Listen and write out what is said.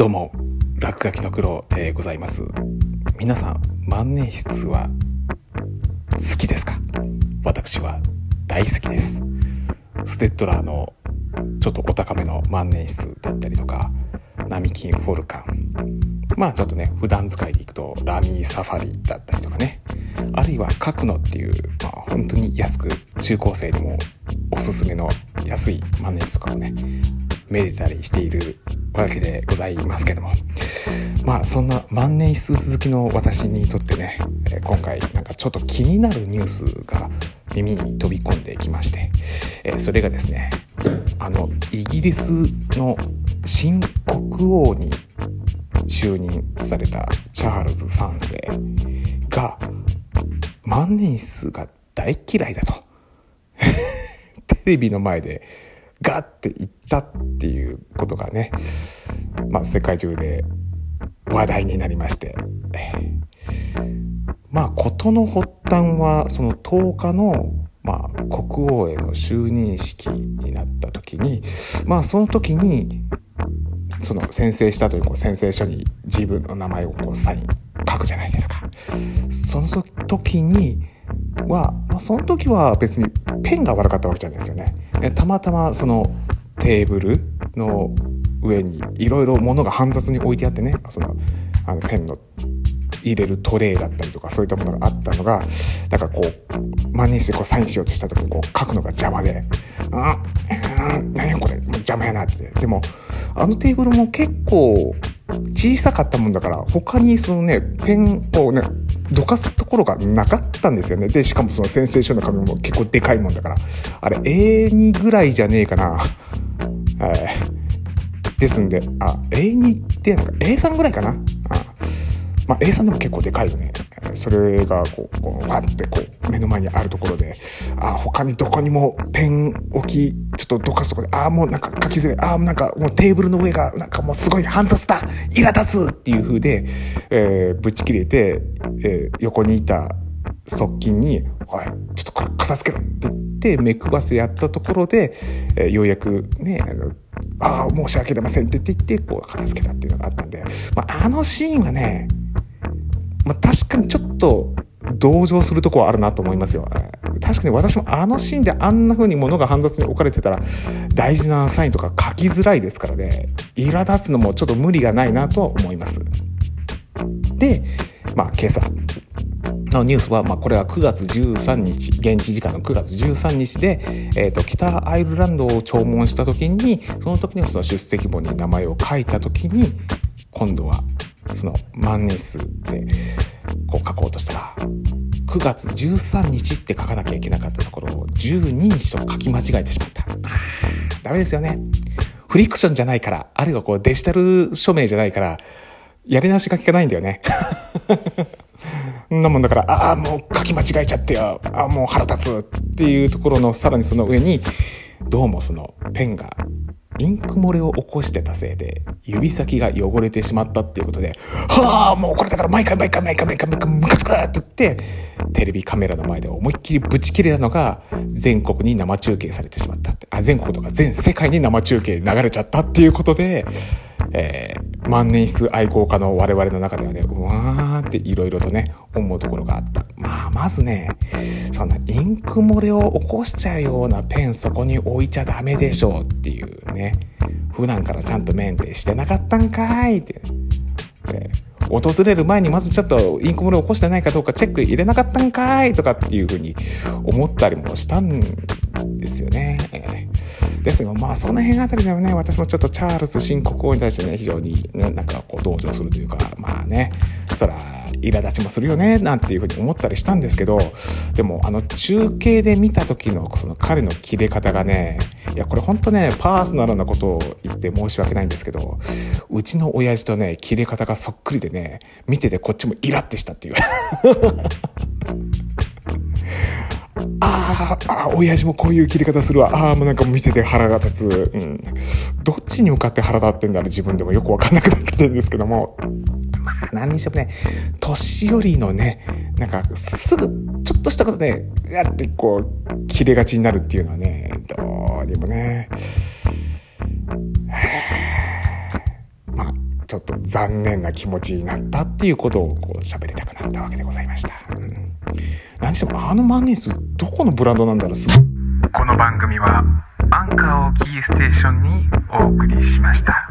どうも落書きの黒でございます。皆さん万年筆は好きですか？私は大好きです。ステッドラーのちょっとお高めの万年筆だったりとか並木フォルカン。まあちょっとね普段使いでいくとラミーサファリだったりとかね。あるいは角野っていう、まあ、本当に安く中高生にもおすすめの安い万年筆とかをねめでたりしているわけでございますけども。まあそんな万年筆好きの私にとってね今回なんかちょっと気になるニュースが耳に飛び込んできましてそれがですねあのイギリスの新国王に就任されたチャールズ3世が万年筆が大嫌いだと。テレビの前でガッて言ったっていうことがね、まあ、世界中で話題になりましてまあ事の発端はその10日のまあ、国王への就任式になった時にまあその時にその宣誓した後にこう宣誓書に自分の名前をこうサイン書くじゃないですか。その時には、まあ、その時は別にペンが悪かったわけじゃないですよね。たまたまそのテーブルの上にいろいろ物が煩雑に置いてあってね。そのあのペンの入れるトレイだったりとかそういったものがあったのがだからこう万年筆でこうサインしようとした時にこう書くのが邪魔で「あ何やこれ。邪魔やな」って。でもあのテーブルも結構小さかったもんだから他にそのねペンをねどかすところがなかったんですよね。でしかもそのセンセーションの紙も結構でかいもんだから。あれ A2 ぐらいじゃねえかな、はい、ですんで。あ A2 ってなんか A3 ぐらいかな。あまあ、A3 でも結構でかいよね。それがこうこうワッてこう目の前にあるところであ他にどこにもペン置きちょっとどかすとこでああもうなんか書きづらいああなんかもうテーブルの上がなんかもうすごい煩雑だ苛立つっていう風で、えー、ぶち切れて、えー、横にいた側近に「おいちょっとこれ片付けろ」って言って目配せやったところで、えー、ようやくねあのああ申し訳ありませんって言ってこう片付けたっていうのがあったんで、まあ、あのシーンはねまあ、確かにちょっと同情するとこはあるなと思いますよ。確かに私もあのシーンであんな風に物が煩雑に置かれてたら大事なサインとか書きづらいですからね苛立つのもちょっと無理がないなと思います。で、まあ、今朝のニュースは、まあ、これは9月13日現地時間の9月13日で、えーと、北アイルランドを弔問した時にその時にその出席簿に名前を書いた時に今度はその万年筆でこう書こうとしたら9月13日って書かなきゃいけなかったところを12日と書き間違えてしまった。ダメですよね。フリクションじゃないから、あるいはこうデジタル署名じゃないから、やり直しが効かないんだよね。なもんだから、ああ、もう書き間違えちゃってよ。ああ、もう腹立つっていうところのさらにその上に、どうもそのペンがインク漏れを起こしてたせいで指先が汚れてしまったっていうことで「はあもうこれだから毎回毎回毎回毎回毎回ムカつく!」って言ってテレビカメラの前で思いっきりブチ切れたのが全国に生中継されてしまったってあ全国とか全世界に生中継流れちゃったっていうことで、えー、万年筆愛好家の我々の中ではねうわーっていろいろとね思うところがあった。まあまずねそんなインク漏れを起こしちゃうようなペンそこに置いちゃダメでしょうっていうね普段からちゃんとメンテしてなかったんかいって。訪れる前にまずちょっとインク漏れを起こしてないかどうかチェック入れなかったんかいとかっていうふうに思ったりもしたんですよね。ですがまあその辺あたりではね私もちょっとチャールズ新国王に対してね非常にねなんかこう同情するというかまあねそら苛立ちもするよねなんていうふうに思ったりしたんですけどでもあの中継で見た時のその彼の切れ方がねいやこれほんとねパーソナルなことを言って申し訳ないんですけどうちの親父とね切れ方がそっくりでね見ててこっちもイラってしたっていう。ああ親父もこういう切り方するわ。ああもうなんか見てて腹が立つ、うん、どっちに向かって腹立ってんだろう自分でもよく分かんなくなってきてるんですけども。何にしてもね年寄りのねなんかすぐちょっとしたことでやってこう切れがちになるっていうのはねどうにもねまあちょっと残念な気持ちになったっていうことをこう喋りたくなったわけでございました。うん、何してもあの万年筆どこのブランドなんだろうすこの番組はアンカーをキーステーションにお送りしました。